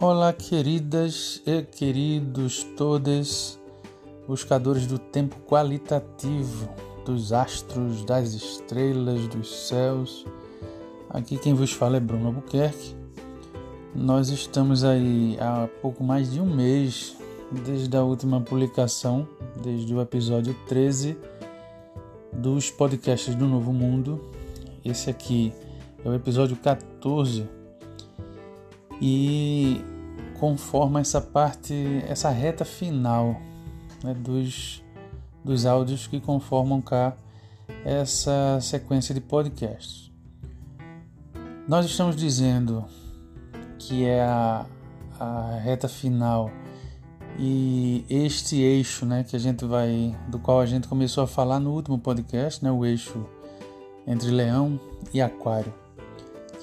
Olá, queridas e queridos todos, buscadores do tempo qualitativo, dos astros, das estrelas, dos céus. Aqui quem vos fala é Bruno Albuquerque. Nós estamos aí há pouco mais de um mês desde a última publicação, desde o episódio 13 dos podcasts do Novo Mundo. Esse aqui é o episódio 14 e conforma essa parte, essa reta final né, dos, dos áudios que conformam cá essa sequência de podcasts. Nós estamos dizendo que é a, a reta final e este eixo, né, que a gente vai, do qual a gente começou a falar no último podcast, né, o eixo entre Leão e Aquário,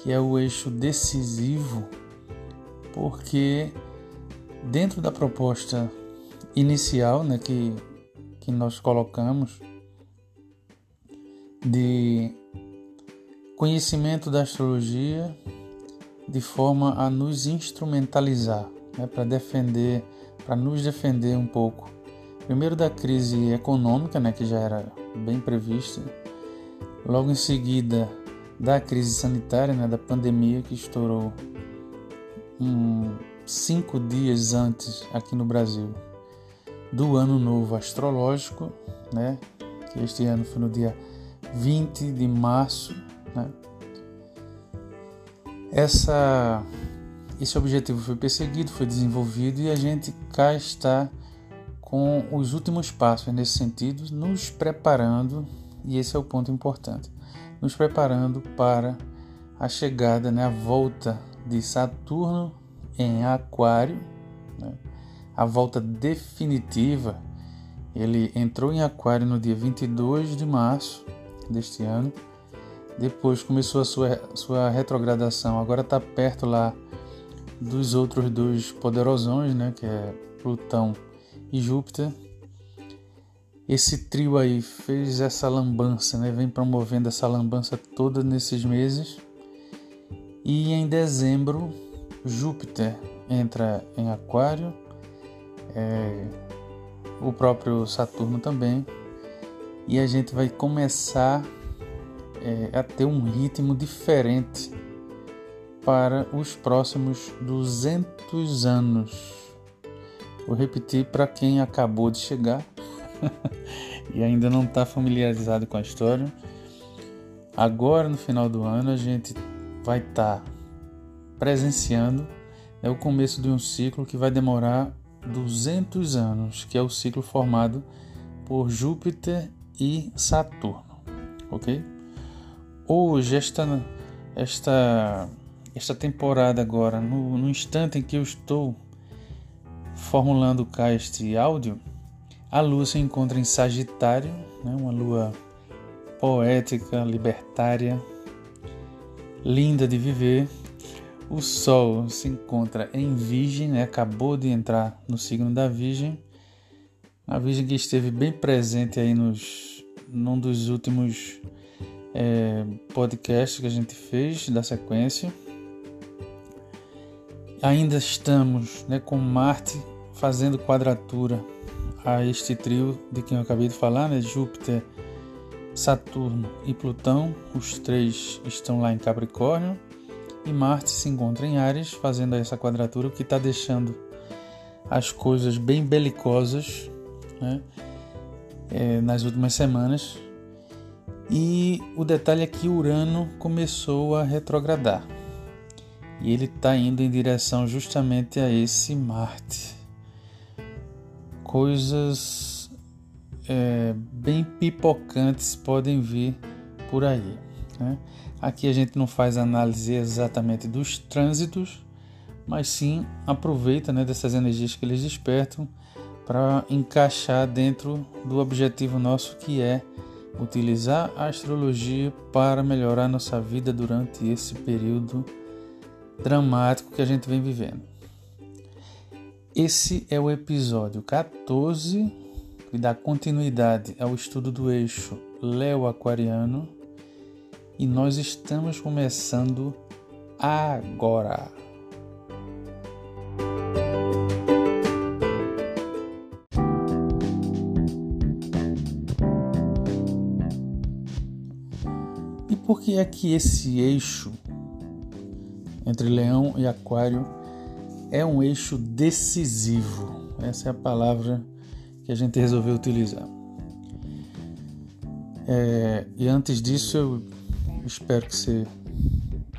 que é o eixo decisivo porque dentro da proposta inicial né, que, que nós colocamos de conhecimento da astrologia de forma a nos instrumentalizar, né, para defender, para nos defender um pouco. Primeiro da crise econômica, né, que já era bem prevista, logo em seguida da crise sanitária, né, da pandemia que estourou um, cinco dias antes aqui no Brasil do Ano Novo Astrológico, né? Que este ano foi no dia 20 de março, né? Essa, esse objetivo foi perseguido, foi desenvolvido e a gente cá está com os últimos passos nesse sentido, nos preparando, e esse é o ponto importante, nos preparando para a chegada, né, a volta de Saturno em Aquário, né? a volta definitiva. Ele entrou em Aquário no dia 22 de março deste ano. Depois começou a sua, sua retrogradação. Agora está perto lá dos outros dois poderosões, né? que é Plutão e Júpiter. Esse trio aí fez essa lambança, né? vem promovendo essa lambança toda nesses meses. E em dezembro, Júpiter entra em Aquário, é, o próprio Saturno também, e a gente vai começar é, a ter um ritmo diferente para os próximos 200 anos. Vou repetir para quem acabou de chegar e ainda não está familiarizado com a história. Agora, no final do ano, a gente vai estar tá presenciando é o começo de um ciclo que vai demorar 200 anos, que é o ciclo formado por Júpiter e Saturno, ok? Hoje, esta, esta, esta temporada agora, no, no instante em que eu estou formulando cá este áudio, a Lua se encontra em Sagitário, né? uma Lua poética, libertária, linda de viver. O Sol se encontra em Virgem, né? acabou de entrar no signo da Virgem. A Virgem que esteve bem presente aí nos, num dos últimos é, podcasts que a gente fez da sequência. Ainda estamos né, com Marte fazendo quadratura a este trio de quem eu acabei de falar, né? Júpiter, Saturno e Plutão, os três estão lá em Capricórnio, e Marte se encontra em Ares, fazendo essa quadratura, que está deixando as coisas bem belicosas né? é, nas últimas semanas. E o detalhe é que Urano começou a retrogradar e ele está indo em direção justamente a esse Marte. Coisas é, bem pipocantes podem vir por aí. Né? Aqui a gente não faz análise exatamente dos trânsitos, mas sim aproveita né, dessas energias que eles despertam para encaixar dentro do objetivo nosso que é utilizar a astrologia para melhorar nossa vida durante esse período dramático que a gente vem vivendo. Esse é o episódio 14 e dá continuidade ao estudo do eixo Leo Aquariano e nós estamos começando agora. E por que é que esse eixo entre Leão e Aquário é um eixo decisivo? Essa é a palavra que a gente resolveu utilizar. É, e antes disso, eu espero que você,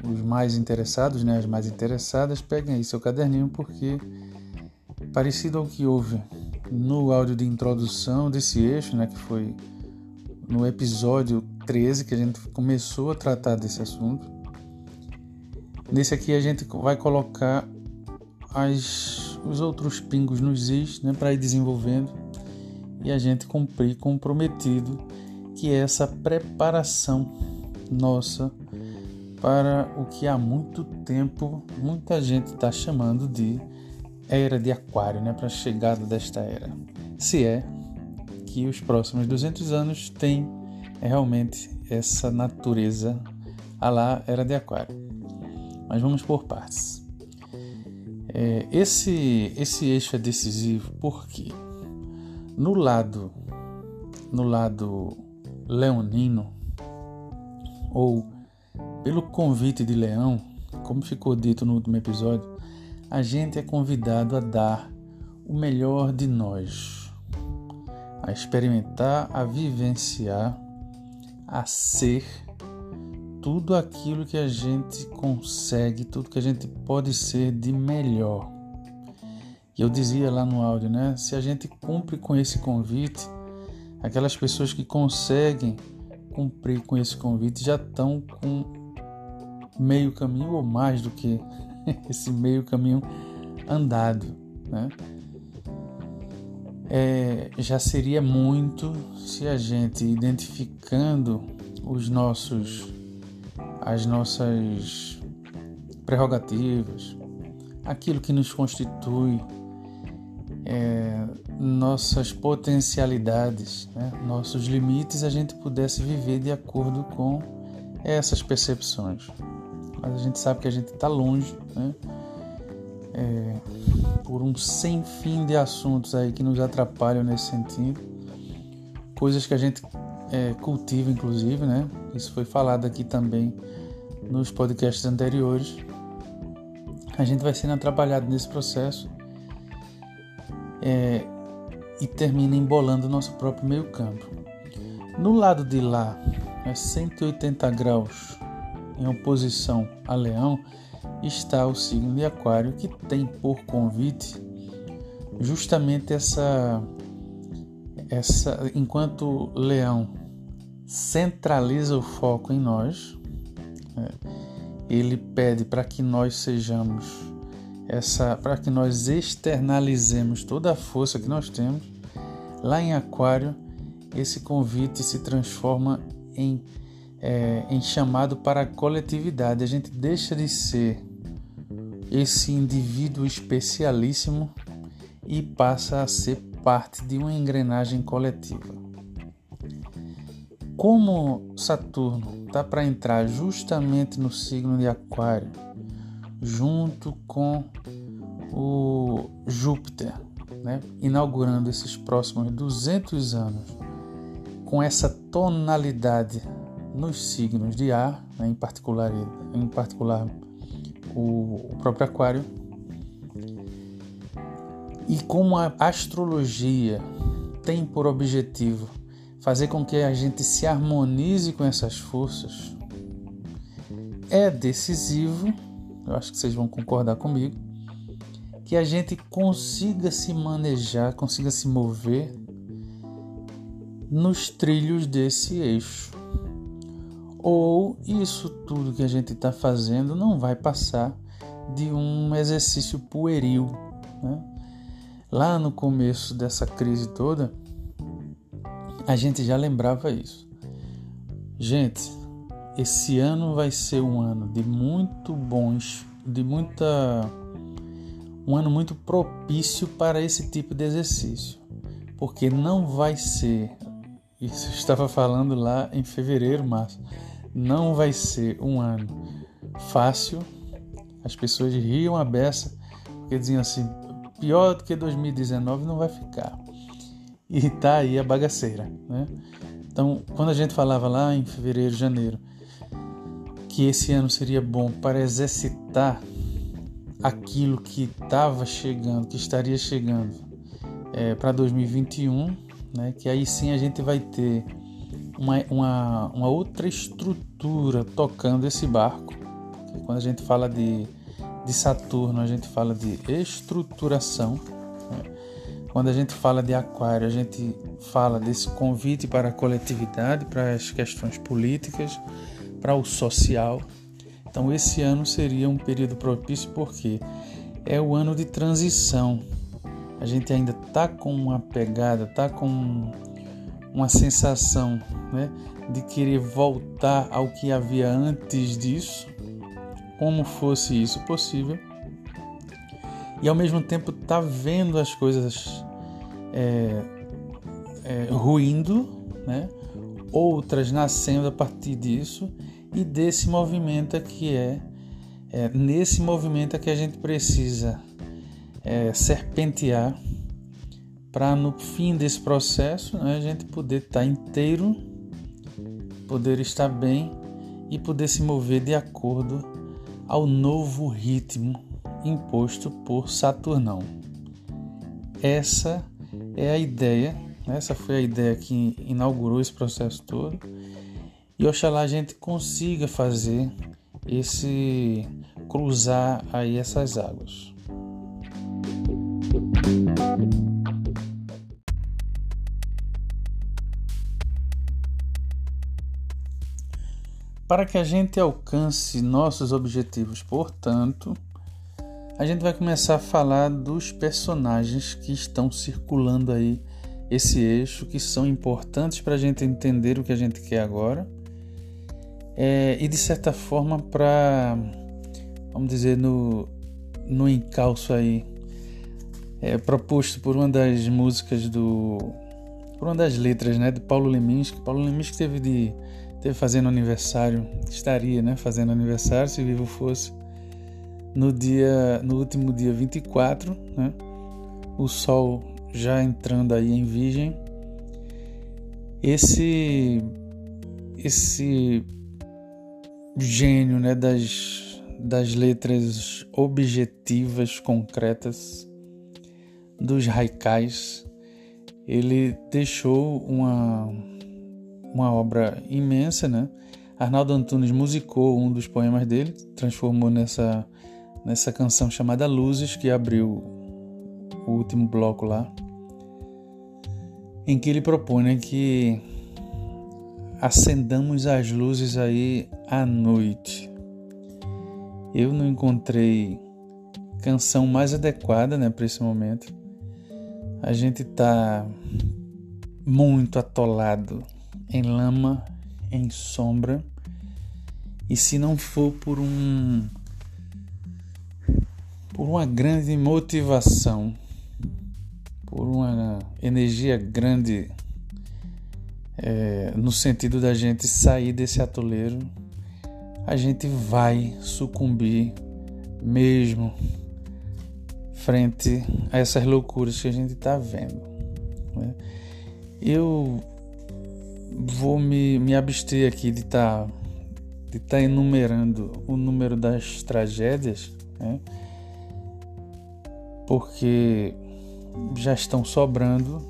os mais interessados, né, as mais interessadas, peguem aí seu caderninho, porque parecido ao que houve no áudio de introdução desse eixo, né, que foi no episódio 13 que a gente começou a tratar desse assunto. Nesse aqui a gente vai colocar as, os outros pingos nos is né, para ir desenvolvendo e a gente cumprir comprometido que é essa preparação nossa para o que há muito tempo muita gente está chamando de era de Aquário, né, para a chegada desta era. Se é que os próximos 200 anos têm realmente essa natureza a lá era de Aquário. Mas vamos por partes. É, esse, esse eixo é decisivo porque no lado no lado leonino ou pelo convite de Leão, como ficou dito no último episódio, a gente é convidado a dar o melhor de nós, a experimentar, a vivenciar, a ser tudo aquilo que a gente consegue, tudo que a gente pode ser de melhor. E eu dizia lá no áudio, né? Se a gente cumpre com esse convite, aquelas pessoas que conseguem cumprir com esse convite já estão com meio caminho ou mais do que esse meio caminho andado, né? É, já seria muito se a gente identificando os nossos as nossas prerrogativas, aquilo que nos constitui, é, nossas potencialidades, né? nossos limites, a gente pudesse viver de acordo com essas percepções mas a gente sabe que a gente está longe, né? É, por um sem fim de assuntos aí que nos atrapalham nesse sentido, coisas que a gente é, cultiva, inclusive, né? Isso foi falado aqui também nos podcasts anteriores. A gente vai sendo atrapalhado nesse processo é, e termina embolando o nosso próprio meio campo. No lado de lá, é 180 graus em oposição a Leão, está o signo de Aquário, que tem por convite justamente essa essa enquanto Leão centraliza o foco em nós, é, ele pede para que nós sejamos essa, para que nós externalizemos toda a força que nós temos. Lá em Aquário, esse convite se transforma em é, em chamado para a coletividade. A gente deixa de ser esse indivíduo especialíssimo e passa a ser parte de uma engrenagem coletiva. Como Saturno está para entrar justamente no signo de Aquário, junto com o Júpiter, né, inaugurando esses próximos 200 anos com essa tonalidade nos signos de ar, né, em, particular, em particular o, o próprio Aquário, e como a astrologia tem por objetivo fazer com que a gente se harmonize com essas forças, é decisivo, eu acho que vocês vão concordar comigo, que a gente consiga se manejar, consiga se mover nos trilhos desse eixo ou isso tudo que a gente está fazendo não vai passar de um exercício pueril. Né? Lá no começo dessa crise toda, a gente já lembrava isso. Gente, esse ano vai ser um ano de muito bons, de muita um ano muito propício para esse tipo de exercício, porque não vai ser isso eu estava falando lá em fevereiro, março não vai ser um ano fácil. As pessoas riam a beça porque diziam assim: pior do que 2019 não vai ficar. E tá aí a bagaceira, né? Então, quando a gente falava lá em fevereiro, janeiro, que esse ano seria bom para exercitar aquilo que estava chegando, que estaria chegando é, para 2021, né? Que aí sim a gente vai ter uma, uma, uma outra estrutura tocando esse barco. Quando a gente fala de, de Saturno, a gente fala de estruturação. Né? Quando a gente fala de Aquário, a gente fala desse convite para a coletividade, para as questões políticas para o social. Então, esse ano seria um período propício porque é o ano de transição. A gente ainda está com uma pegada, está com uma sensação né, de querer voltar ao que havia antes disso, como fosse isso possível, e ao mesmo tempo está vendo as coisas é, é, ruindo, né, outras nascendo a partir disso e desse movimento é que é, é nesse movimento é que a gente precisa é, serpentear para no fim desse processo né, a gente poder estar tá inteiro, poder estar bem e poder se mover de acordo ao novo ritmo imposto por Saturnão. Essa é a ideia essa foi a ideia que inaugurou esse processo todo. E oxalá a gente consiga fazer esse cruzar aí essas águas. Para que a gente alcance nossos objetivos, portanto, a gente vai começar a falar dos personagens que estão circulando aí esse eixo que são importantes para a gente entender o que a gente quer agora é, e de certa forma para vamos dizer no, no encalço aí é, proposto por uma das músicas do por uma das letras né de Paulo Leminski. Paulo Leminski teve de teve fazendo aniversário estaria né fazendo aniversário se vivo fosse no dia no último dia 24 né o sol já entrando aí em Virgem, esse esse gênio né, das, das letras objetivas, concretas, dos haikais, ele deixou uma, uma obra imensa, né? Arnaldo Antunes musicou um dos poemas dele, transformou nessa, nessa canção chamada Luzes, que abriu o último bloco lá em que ele propõe né, que acendamos as luzes aí à noite. Eu não encontrei canção mais adequada né, para esse momento. A gente está muito atolado em lama, em sombra, e se não for por um por uma grande motivação por uma energia grande é, no sentido da gente sair desse atoleiro, a gente vai sucumbir mesmo frente a essas loucuras que a gente está vendo. Né? Eu vou me, me abster aqui de estar tá, de tá enumerando o número das tragédias, né? porque já estão sobrando.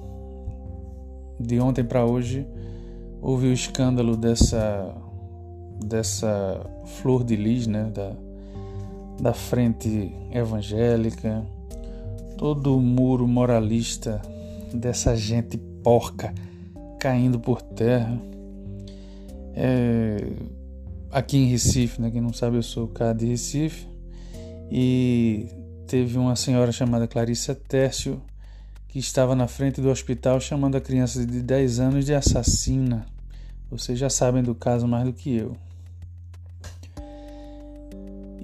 De ontem para hoje houve o escândalo dessa dessa flor de lis, né, da, da frente evangélica, todo o muro moralista dessa gente porca caindo por terra. É, aqui em Recife, né, quem não sabe, eu sou cara de Recife e teve uma senhora chamada Clarissa Tércio que estava na frente do hospital chamando a criança de 10 anos de assassina. Vocês já sabem do caso mais do que eu.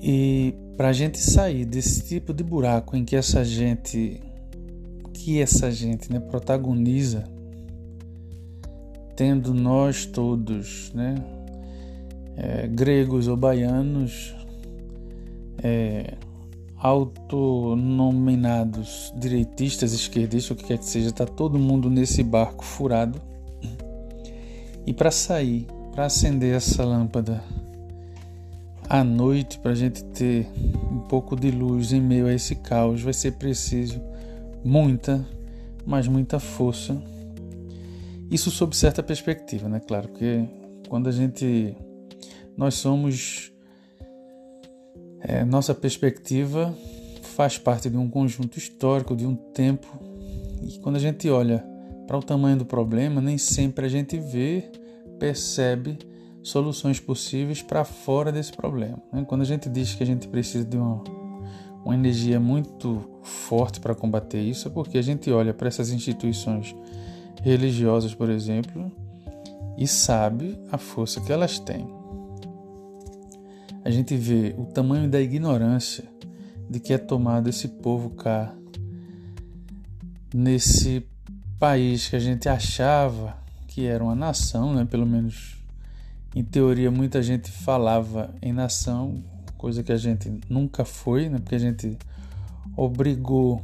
E para a gente sair desse tipo de buraco em que essa gente, que essa gente, né, protagoniza, tendo nós todos, né, é, gregos ou baianos, é, autonominados direitistas, esquerdistas, o que quer que seja, está todo mundo nesse barco furado. E para sair, para acender essa lâmpada, à noite, para a gente ter um pouco de luz em meio a esse caos, vai ser preciso muita, mas muita força. Isso sob certa perspectiva, né? Claro, porque quando a gente. Nós somos. É, nossa perspectiva faz parte de um conjunto histórico, de um tempo, e quando a gente olha para o tamanho do problema, nem sempre a gente vê, percebe soluções possíveis para fora desse problema. Né? Quando a gente diz que a gente precisa de uma, uma energia muito forte para combater isso, é porque a gente olha para essas instituições religiosas, por exemplo, e sabe a força que elas têm. A gente vê o tamanho da ignorância de que é tomado esse povo cá nesse país que a gente achava que era uma nação, né? pelo menos em teoria muita gente falava em nação, coisa que a gente nunca foi, né? porque a gente obrigou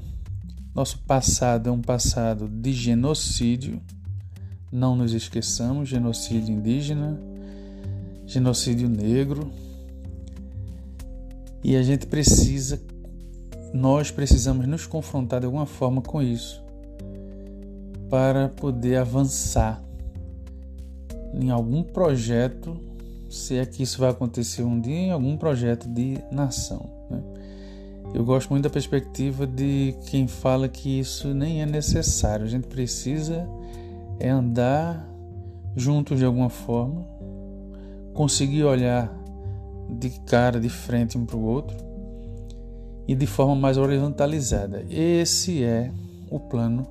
nosso passado é um passado de genocídio, não nos esqueçamos, genocídio indígena, genocídio negro. E a gente precisa nós precisamos nos confrontar de alguma forma com isso para poder avançar em algum projeto, se é que isso vai acontecer um dia, em algum projeto de nação. Né? Eu gosto muito da perspectiva de quem fala que isso nem é necessário, a gente precisa é andar juntos de alguma forma, conseguir olhar de cara, de frente um para o outro e de forma mais horizontalizada. Esse é o plano,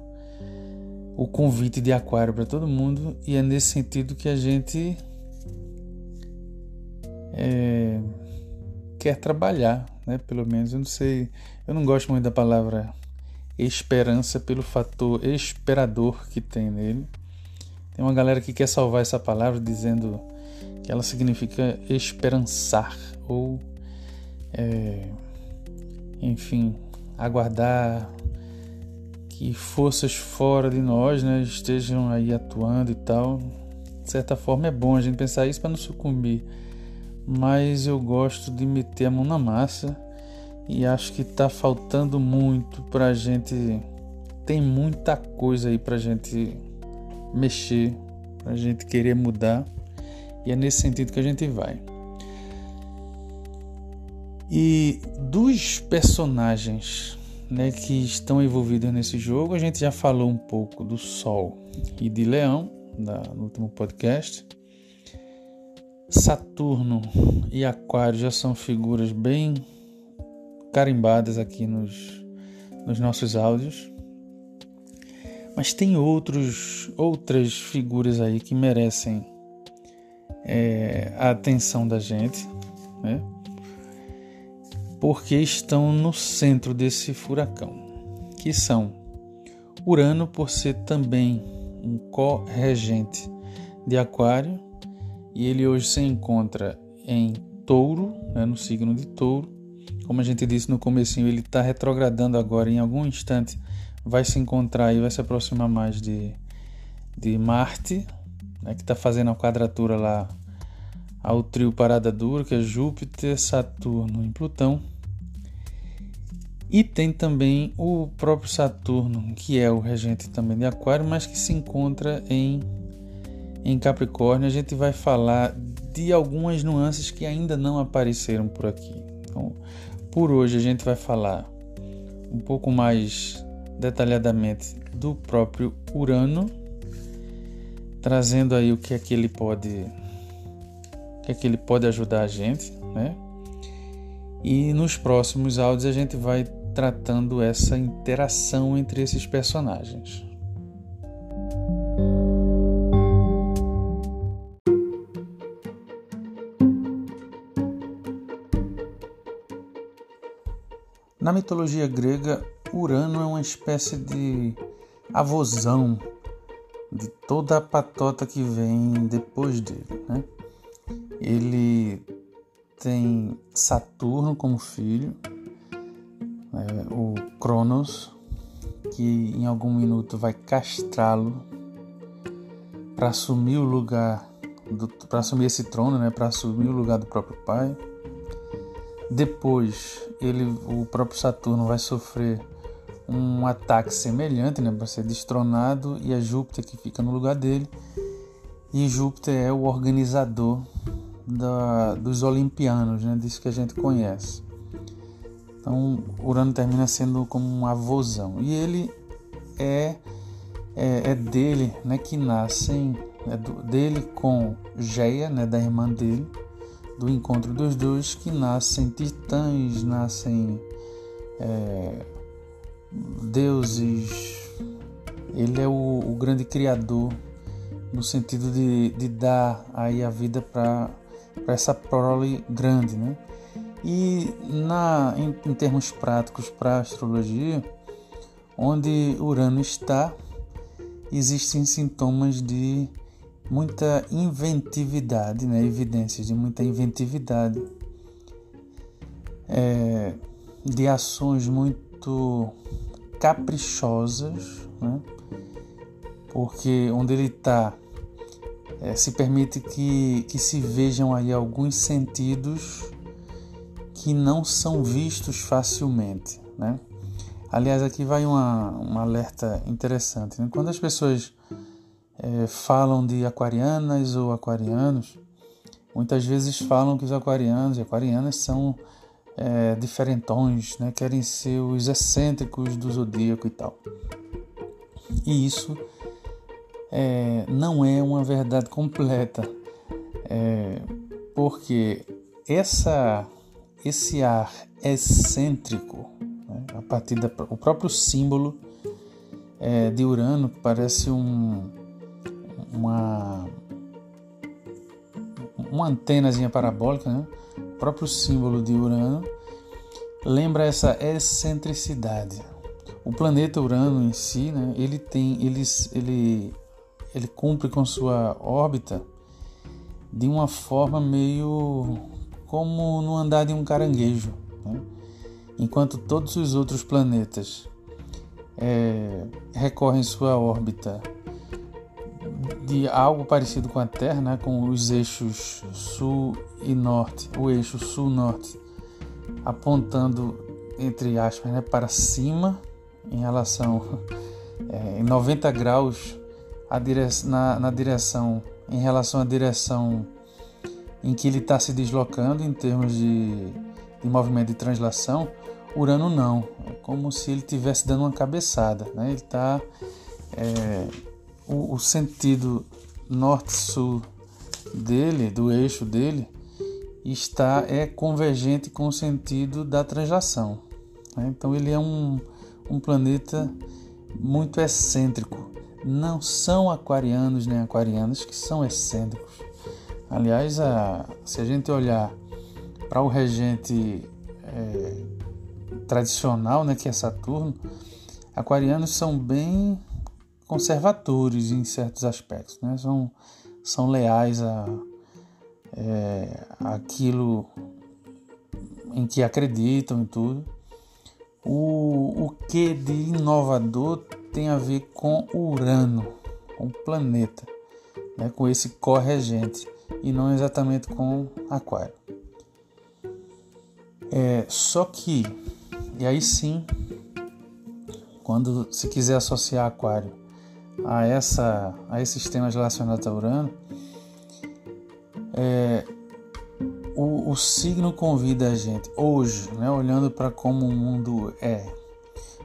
o convite de Aquário para todo mundo, e é nesse sentido que a gente é, quer trabalhar, né? Pelo menos eu não sei, eu não gosto muito da palavra esperança pelo fator esperador que tem nele. Tem uma galera que quer salvar essa palavra dizendo ela significa esperançar ou é, enfim, aguardar que forças fora de nós né, estejam aí atuando e tal. De certa forma é bom a gente pensar isso para não sucumbir, mas eu gosto de meter a mão na massa e acho que está faltando muito para a gente. Tem muita coisa aí para a gente mexer, para a gente querer mudar e é nesse sentido que a gente vai. E dos personagens né, que estão envolvidos nesse jogo, a gente já falou um pouco do Sol e de Leão no último podcast. Saturno e Aquário já são figuras bem carimbadas aqui nos, nos nossos áudios. Mas tem outros, outras figuras aí que merecem é, a atenção da gente. Né? porque estão no centro desse furacão, que são Urano, por ser também um co-regente de Aquário, e ele hoje se encontra em Touro, né, no signo de Touro. Como a gente disse no comecinho, ele está retrogradando agora, em algum instante vai se encontrar e vai se aproximar mais de, de Marte, né, que está fazendo a quadratura lá ao trio Parada Dura, que é Júpiter, Saturno e Plutão. E tem também o próprio Saturno, que é o regente também de Aquário, mas que se encontra em, em Capricórnio. A gente vai falar de algumas nuances que ainda não apareceram por aqui. Então, por hoje a gente vai falar um pouco mais detalhadamente do próprio Urano, trazendo aí o que é que ele pode que é que ele pode ajudar a gente, né? E nos próximos áudios a gente vai tratando essa interação entre esses personagens. Na mitologia grega, Urano é uma espécie de avozão de toda a patota que vem depois dele. Né? Ele tem Saturno como filho, é, o Cronos, que em algum minuto vai castrá-lo para assumir o lugar para assumir esse trono, né, para assumir o lugar do próprio pai. Depois, ele, o próprio Saturno vai sofrer um ataque semelhante, né, para ser destronado, e é Júpiter que fica no lugar dele. E Júpiter é o organizador da, dos olimpianos, né, disso que a gente conhece. Então, Urano termina sendo como um avôzão. E ele é, é, é dele né, que nascem, é do, dele com Geia, né, da irmã dele, do encontro dos dois, que nascem titãs, nascem é, deuses. Ele é o, o, grande criador no sentido de, de dar aí a vida para essa prole grande, né? E na, em, em termos práticos para a astrologia, onde Urano está, existem sintomas de muita inventividade, né? evidências de muita inventividade, é, de ações muito caprichosas, né? porque onde ele está é, se permite que, que se vejam aí alguns sentidos que não são vistos facilmente. Né? Aliás, aqui vai uma, um alerta interessante. Né? Quando as pessoas é, falam de aquarianas ou aquarianos, muitas vezes falam que os aquarianos e aquarianas são é, diferentões, né? querem ser os excêntricos do zodíaco e tal. E isso é, não é uma verdade completa, é, porque essa, esse ar excêntrico, né? a partir do próprio símbolo é, de Urano parece um, uma uma antenazinha parabólica, né? Próprio símbolo de Urano lembra essa excentricidade. O planeta Urano em si, né, ele tem, ele, ele, ele cumpre com sua órbita de uma forma meio como no andar de um caranguejo, né? enquanto todos os outros planetas é, recorrem sua órbita de algo parecido com a Terra, né, com os eixos sul e norte, o eixo sul-norte apontando entre aspas né, para cima em relação é, em 90 graus dire na, na direção em relação à direção em que ele está se deslocando em termos de, de movimento de translação, Urano não. É como se ele estivesse dando uma cabeçada. Né? Ele está é, o, o sentido norte-sul dele, do eixo dele, está é convergente com o sentido da translação. Né? Então ele é um, um planeta muito excêntrico. Não são aquarianos nem aquarianas que são excêntricos. Aliás, a, se a gente olhar para o regente é, tradicional, né, que é Saturno, aquarianos são bem conservadores em certos aspectos, né? são, são leais a, é, aquilo em que acreditam e tudo. O, o que de inovador tem a ver com Urano, com o planeta, né? com esse corregente, e não exatamente com Aquário. É, só que, e aí sim, quando se quiser associar Aquário a, essa, a esses temas relacionados a Urano, é, o, o, signo convida a gente, hoje, né, olhando para como o mundo é,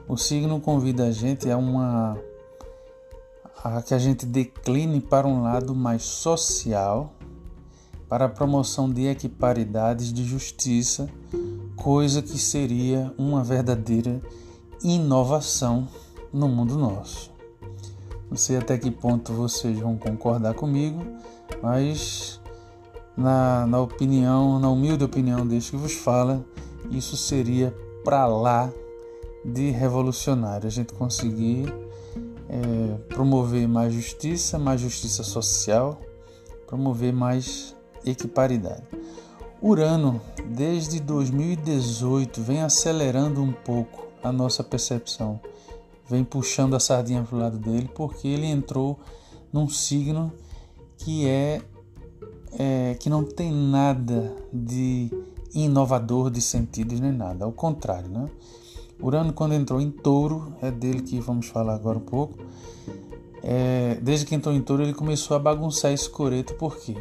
o signo convida a gente a uma a que a gente decline para um lado mais social, para a promoção de equiparidades de justiça, coisa que seria uma verdadeira inovação no mundo nosso. Não sei até que ponto vocês vão concordar comigo, mas na, na opinião, na humilde opinião deste que vos fala, isso seria para lá de revolucionário. A gente conseguir é, promover mais justiça, mais justiça social, promover mais equiparidade. Urano, desde 2018, vem acelerando um pouco a nossa percepção vem puxando a sardinha para o lado dele, porque ele entrou num signo que é, é que não tem nada de inovador de sentidos nem nada, ao contrário, né? Urano, quando entrou em touro, é dele que vamos falar agora um pouco. É, desde que entrou em touro, ele começou a bagunçar esse coreto, por quê?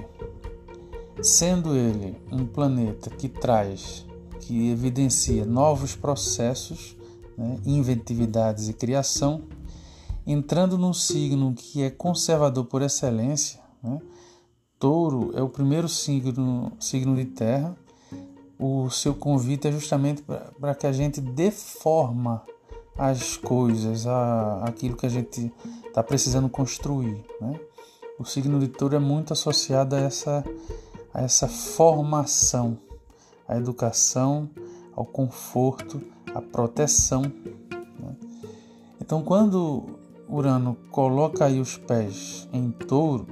Sendo ele um planeta que traz, que evidencia novos processos, né, inventividades e criação, entrando num signo que é conservador por excelência, né, Touro é o primeiro signo, signo de terra. O seu convite é justamente para que a gente deforma as coisas, a, aquilo que a gente está precisando construir. Né? O signo de touro é muito associado a essa, a essa formação, à educação, ao conforto, à proteção. Né? Então, quando Urano coloca aí os pés em touro,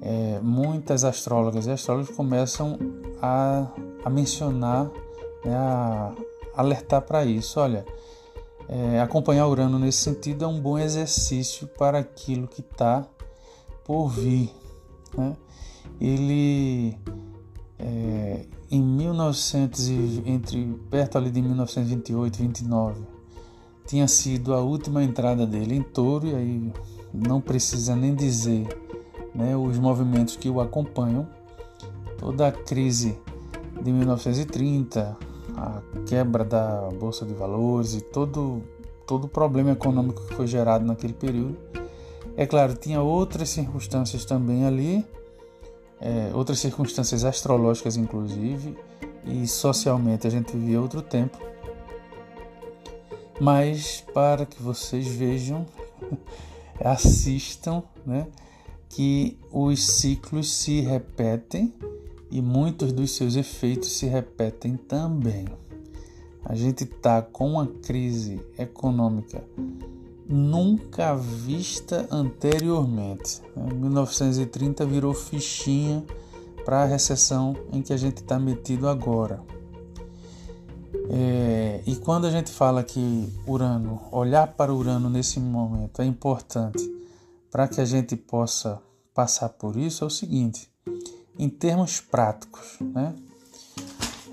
é, muitas astrólogas e astrólogos começam a, a mencionar, né, a alertar para isso. Olha, é, acompanhar Urano nesse sentido é um bom exercício para aquilo que está por vir. Né? Ele é, em 1900 entre perto ali de 1928 e 29 tinha sido a última entrada dele em Touro e aí não precisa nem dizer né, os movimentos que o acompanham, toda a crise de 1930, a quebra da bolsa de valores e todo todo o problema econômico que foi gerado naquele período. É claro, tinha outras circunstâncias também ali, é, outras circunstâncias astrológicas inclusive, e socialmente a gente vivia outro tempo. Mas para que vocês vejam, assistam, né? que os ciclos se repetem e muitos dos seus efeitos se repetem também. A gente está com uma crise econômica nunca vista anteriormente. Em 1930 virou fichinha para a recessão em que a gente está metido agora. É, e quando a gente fala que Urano, olhar para Urano nesse momento é importante para que a gente possa passar por isso é o seguinte: em termos práticos, né?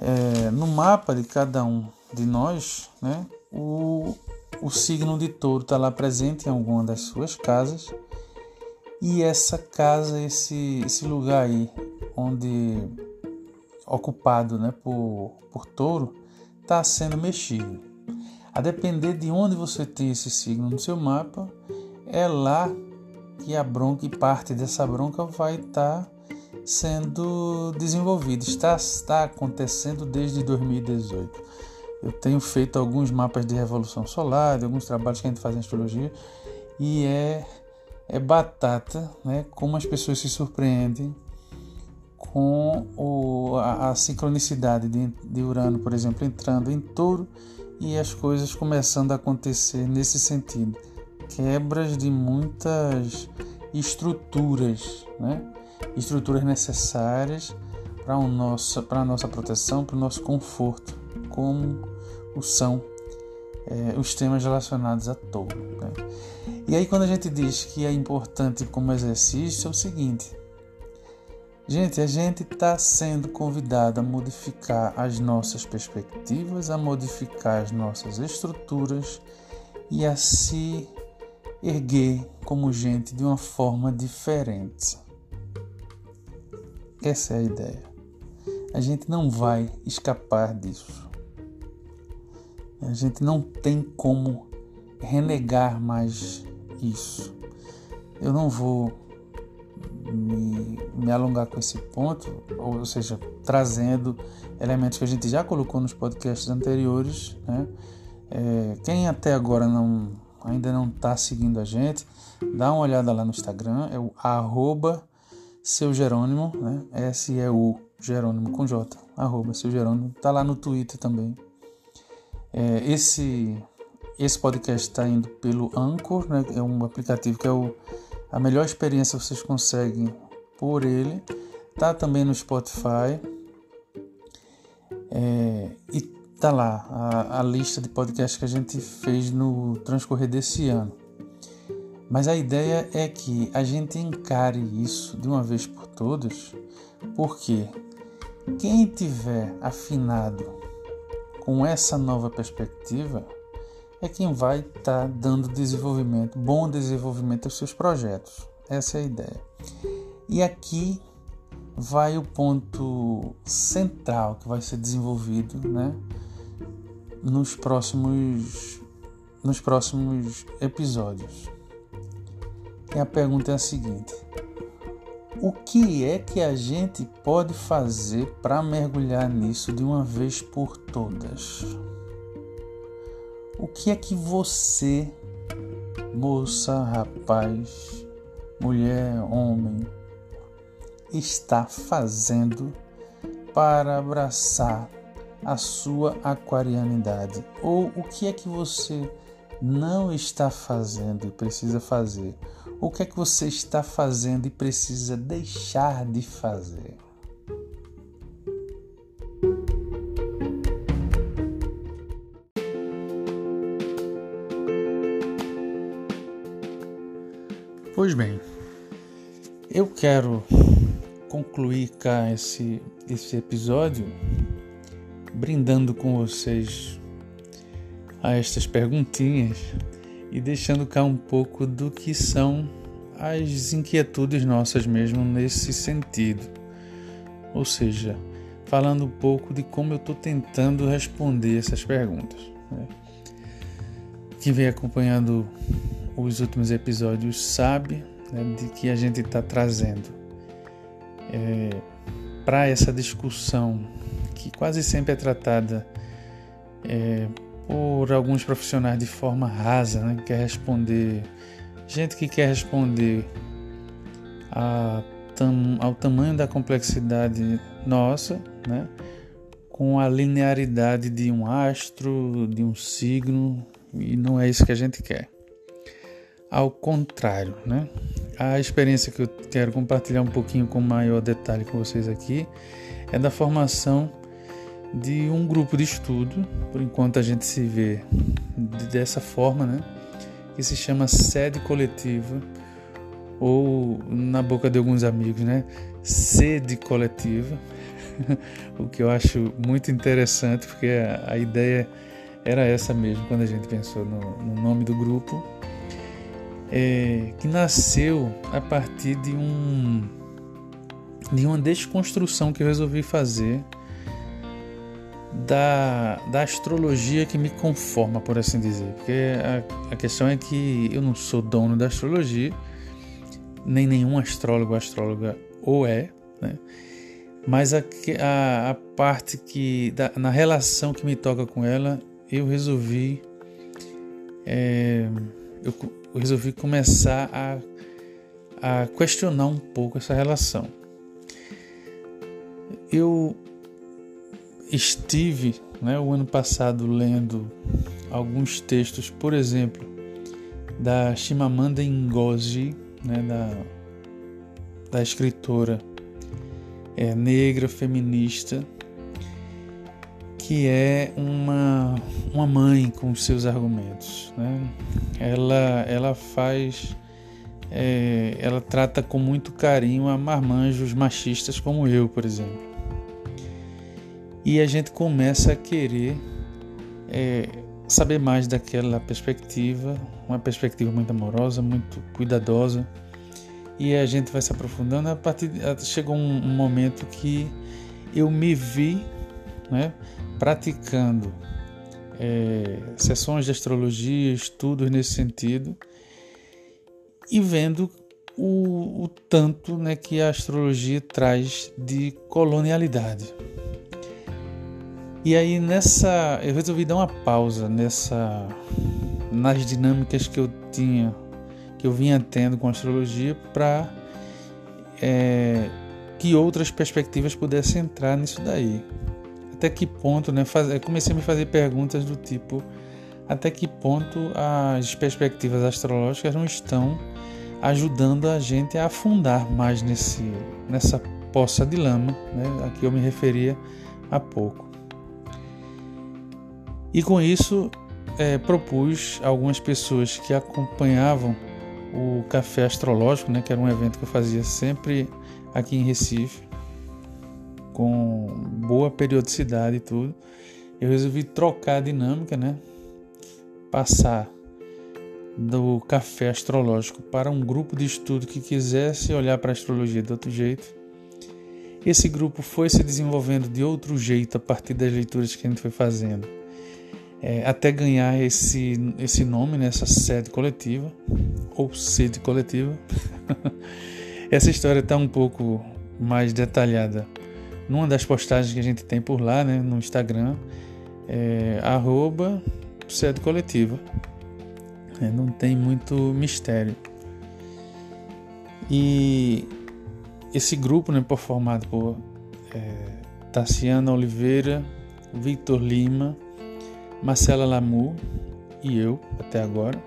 É, no mapa de cada um de nós, né, o, o signo de touro está lá presente em alguma das suas casas e essa casa, esse, esse lugar aí, onde ocupado né, por, por touro, está sendo mexido. A depender de onde você tem esse signo no seu mapa, é lá que a bronca e parte dessa bronca vai estar tá sendo desenvolvida, está, está acontecendo desde 2018. Eu tenho feito alguns mapas de revolução solar, de alguns trabalhos que a gente faz em astrologia, e é, é batata, né? Como as pessoas se surpreendem com o, a, a sincronicidade de, de Urano, por exemplo, entrando em touro e as coisas começando a acontecer nesse sentido quebras de muitas estruturas, né? estruturas necessárias para a nossa proteção, para o nosso conforto, como são é, os temas relacionados a touro. Né? E aí, quando a gente diz que é importante como exercício, é o seguinte: gente, a gente está sendo convidado a modificar as nossas perspectivas, a modificar as nossas estruturas e a se erguer como gente de uma forma diferente. Essa é a ideia. A gente não vai escapar disso. A gente não tem como renegar mais isso. Eu não vou me, me, alongar com esse ponto, ou seja, trazendo elementos que a gente já colocou nos podcasts anteriores. Né? É, quem até agora não ainda não está seguindo a gente, dá uma olhada lá no Instagram, é o arroba seu Jerônimo, né? S-E-U Jerônimo com J, arroba seu Jerônimo, tá lá no Twitter também. É, esse, esse podcast está indo pelo Anchor, né? É um aplicativo que é o, a melhor experiência vocês conseguem por ele. Tá também no Spotify. É, e tá lá a, a lista de podcasts que a gente fez no transcorrer desse ano. Mas a ideia é que a gente encare isso de uma vez por todas, porque quem tiver afinado com essa nova perspectiva é quem vai estar tá dando desenvolvimento, bom desenvolvimento aos seus projetos. Essa é a ideia. E aqui vai o ponto central que vai ser desenvolvido, né, nos próximos nos próximos episódios. E a pergunta é a seguinte: o que é que a gente pode fazer para mergulhar nisso de uma vez por todas? O que é que você, moça, rapaz, mulher, homem, está fazendo para abraçar a sua aquarianidade? Ou o que é que você não está fazendo e precisa fazer? O que é que você está fazendo e precisa deixar de fazer? Pois bem, eu quero concluir cá esse, esse episódio brindando com vocês a estas perguntinhas e deixando cá um pouco do que são as inquietudes nossas mesmo nesse sentido. Ou seja, falando um pouco de como eu estou tentando responder essas perguntas. Né? Quem vem acompanhando os últimos episódios sabe né, de que a gente está trazendo é, para essa discussão que quase sempre é tratada é, por alguns profissionais de forma rasa, né? Quer responder, gente que quer responder a tam, ao tamanho da complexidade nossa, né? Com a linearidade de um astro, de um signo, e não é isso que a gente quer. Ao contrário, né? A experiência que eu quero compartilhar um pouquinho com maior detalhe com vocês aqui é da formação de um grupo de estudo, por enquanto a gente se vê dessa forma, né? Que se chama sede coletiva, ou na boca de alguns amigos, né? Sede coletiva, o que eu acho muito interessante, porque a, ideia era essa mesmo quando a gente pensou no, no nome do grupo, é, que nasceu a partir de um de uma desconstrução que eu resolvi fazer da, da astrologia que me conforma, por assim dizer. Porque a, a questão é que eu não sou dono da astrologia, nem nenhum astrólogo ou astróloga ou é, né? mas a, a, a parte que, da, na relação que me toca com ela, eu resolvi. É, eu, eu resolvi começar a, a questionar um pouco essa relação. Eu estive né, o ano passado lendo alguns textos, por exemplo, da Chimamanda Ngozi, né, da, da escritora é, negra feminista, que é uma, uma mãe com seus argumentos. Né? Ela, ela faz. É, ela trata com muito carinho a marmanjos machistas como eu, por exemplo e a gente começa a querer é, saber mais daquela perspectiva, uma perspectiva muito amorosa, muito cuidadosa, e a gente vai se aprofundando. A partir chegou um, um momento que eu me vi, né, praticando é, sessões de astrologia, estudos nesse sentido, e vendo o, o tanto né, que a astrologia traz de colonialidade. E aí nessa, eu resolvi dar uma pausa nessa nas dinâmicas que eu tinha, que eu vinha tendo com a astrologia para é, que outras perspectivas pudessem entrar nisso daí. Até que ponto, né? Faz, comecei a me fazer perguntas do tipo até que ponto as perspectivas astrológicas não estão ajudando a gente a afundar mais nesse, nessa poça de lama, né, a que eu me referia há pouco. E com isso é, propus algumas pessoas que acompanhavam o Café Astrológico, né, que era um evento que eu fazia sempre aqui em Recife, com boa periodicidade e tudo, eu resolvi trocar a dinâmica, né? Passar do café astrológico para um grupo de estudo que quisesse olhar para a astrologia de outro jeito. Esse grupo foi se desenvolvendo de outro jeito a partir das leituras que a gente foi fazendo, é, até ganhar esse, esse nome, né, essa sede coletiva, ou sede coletiva. essa história está um pouco mais detalhada numa das postagens que a gente tem por lá, né, no Instagram, é, arroba sede coletiva. É, não tem muito mistério. E esse grupo, né, formado por é, Tassiana Oliveira, Victor Lima, Marcela Lamu e eu, até agora,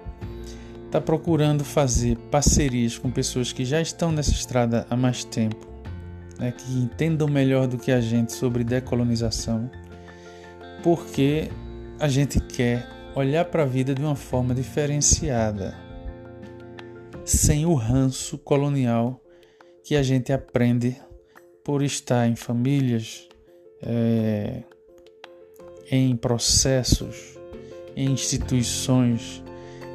está procurando fazer parcerias com pessoas que já estão nessa estrada há mais tempo, né, que entendam melhor do que a gente sobre decolonização, porque a gente quer olhar para a vida de uma forma diferenciada, sem o ranço colonial que a gente aprende por estar em famílias, é, em processos, em instituições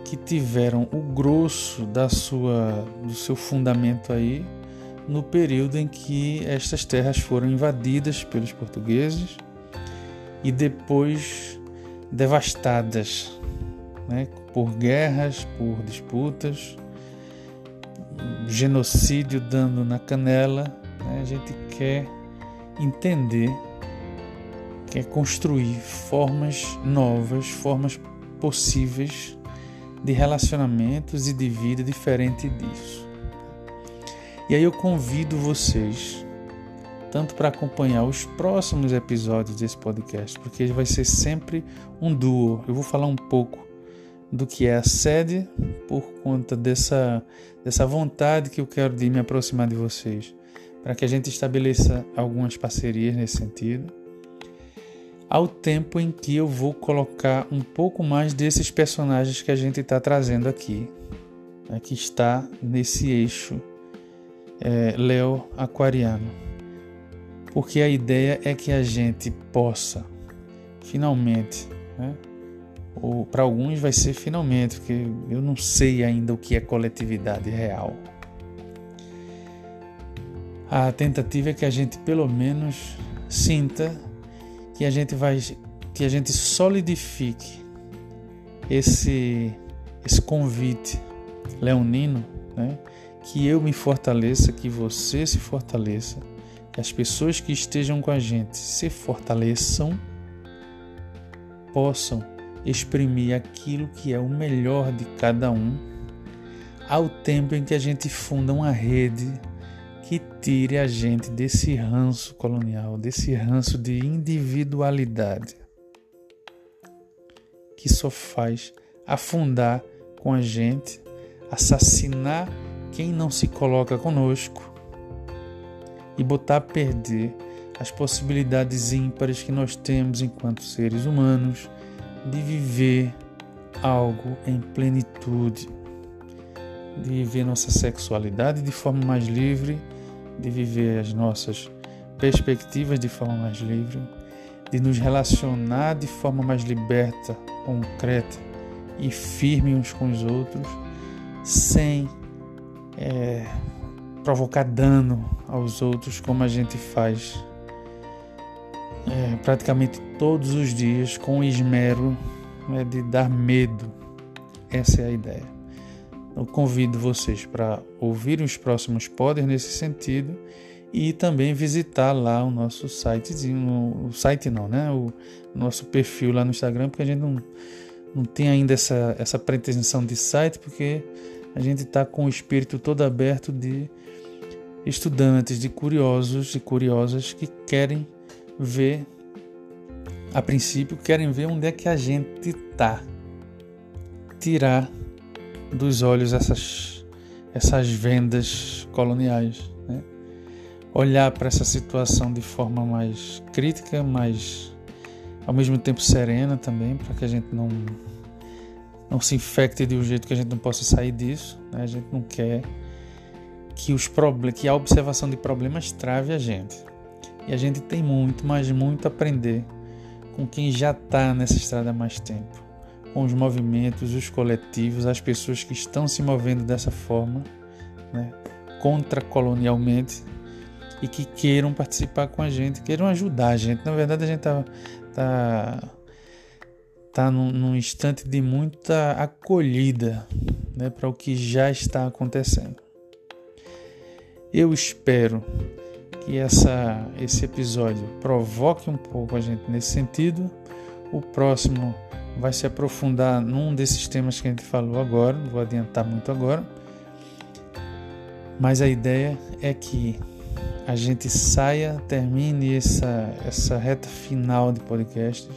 que tiveram o grosso da sua, do seu fundamento aí no período em que estas terras foram invadidas pelos portugueses e depois devastadas né, por guerras, por disputas, genocídio dando na canela. Né, a gente quer entender, quer construir formas novas, formas possíveis de relacionamentos e de vida diferente disso. E aí eu convido vocês tanto para acompanhar os próximos episódios desse podcast, porque vai ser sempre um duo. Eu vou falar um pouco do que é a sede por conta dessa, dessa vontade que eu quero de me aproximar de vocês, para que a gente estabeleça algumas parcerias nesse sentido. Ao tempo em que eu vou colocar um pouco mais desses personagens que a gente está trazendo aqui, né, que está nesse eixo é, Leo Aquariano porque a ideia é que a gente possa finalmente, né? ou para alguns vai ser finalmente, porque eu não sei ainda o que é coletividade real. A tentativa é que a gente pelo menos sinta que a gente vai que a gente solidifique esse esse convite leonino, né? Que eu me fortaleça, que você se fortaleça que as pessoas que estejam com a gente se fortaleçam, possam exprimir aquilo que é o melhor de cada um, ao tempo em que a gente funda uma rede que tire a gente desse ranço colonial, desse ranço de individualidade, que só faz afundar com a gente, assassinar quem não se coloca conosco e botar a perder as possibilidades ímpares que nós temos enquanto seres humanos de viver algo em plenitude, de viver nossa sexualidade de forma mais livre, de viver as nossas perspectivas de forma mais livre, de nos relacionar de forma mais liberta, concreta e firme uns com os outros, sem é, provocar dano aos outros como a gente faz é, praticamente todos os dias com esmero né, de dar medo. Essa é a ideia. Eu convido vocês para ouvirem os próximos pods nesse sentido e também visitar lá o nosso sitezinho, o site não, né? O nosso perfil lá no Instagram, porque a gente não, não tem ainda essa, essa pretensão de site, porque a gente está com o espírito todo aberto de estudantes, de curiosos e curiosas que querem ver, a princípio, querem ver onde é que a gente está. Tirar dos olhos essas, essas vendas coloniais. Né? Olhar para essa situação de forma mais crítica, mais ao mesmo tempo serena também, para que a gente não, não se infecte de um jeito que a gente não possa sair disso. Né? A gente não quer que, os que a observação de problemas trave a gente. E a gente tem muito, mas muito a aprender com quem já está nessa estrada há mais tempo, com os movimentos, os coletivos, as pessoas que estão se movendo dessa forma, né, contra-colonialmente e que queiram participar com a gente, queiram ajudar a gente. Na verdade, a gente está tá, tá num, num instante de muita acolhida né, para o que já está acontecendo. Eu espero que essa, esse episódio provoque um pouco a gente nesse sentido. O próximo vai se aprofundar num desses temas que a gente falou agora, não vou adiantar muito agora. Mas a ideia é que a gente saia, termine essa, essa reta final de podcasts,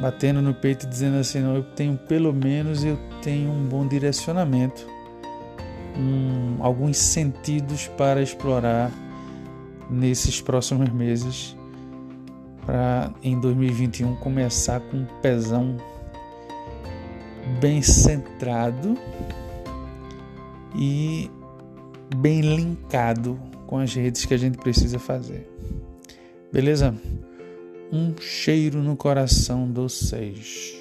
batendo no peito dizendo assim: não, eu tenho pelo menos eu tenho um bom direcionamento, um, alguns sentidos para explorar nesses próximos meses, para em 2021 começar com um pezão bem centrado e bem linkado com as redes que a gente precisa fazer. Beleza? Um cheiro no coração dos seis.